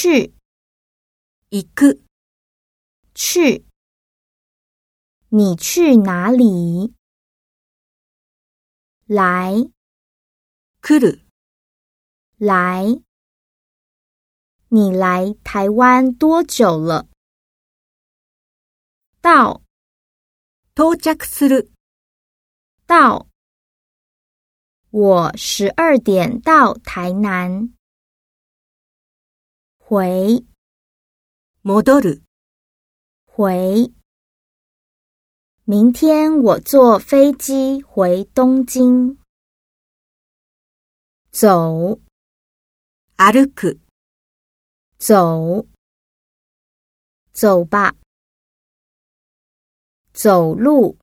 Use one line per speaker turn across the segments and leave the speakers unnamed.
去，
行く、
去。你去哪里？来，
来る、
来。你来台湾多久了？到，
到着する、
到。我十二点到台南。 回，
戻る、
回。明天我坐飞机回东京。走，
歩く、
走，走吧。走路，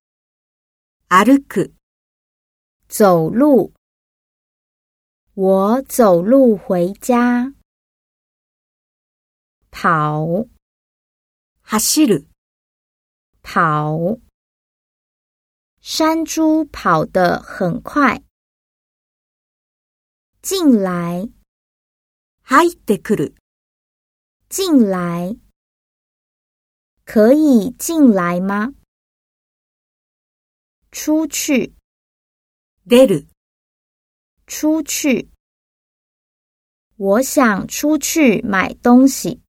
歩く、
走路。我走路回家。 跑，
走る、
跑。山猪跑得很快。进来，
入ってくる、
进来，可以进来吗？出去，
出る、
出去。我想出去买东西。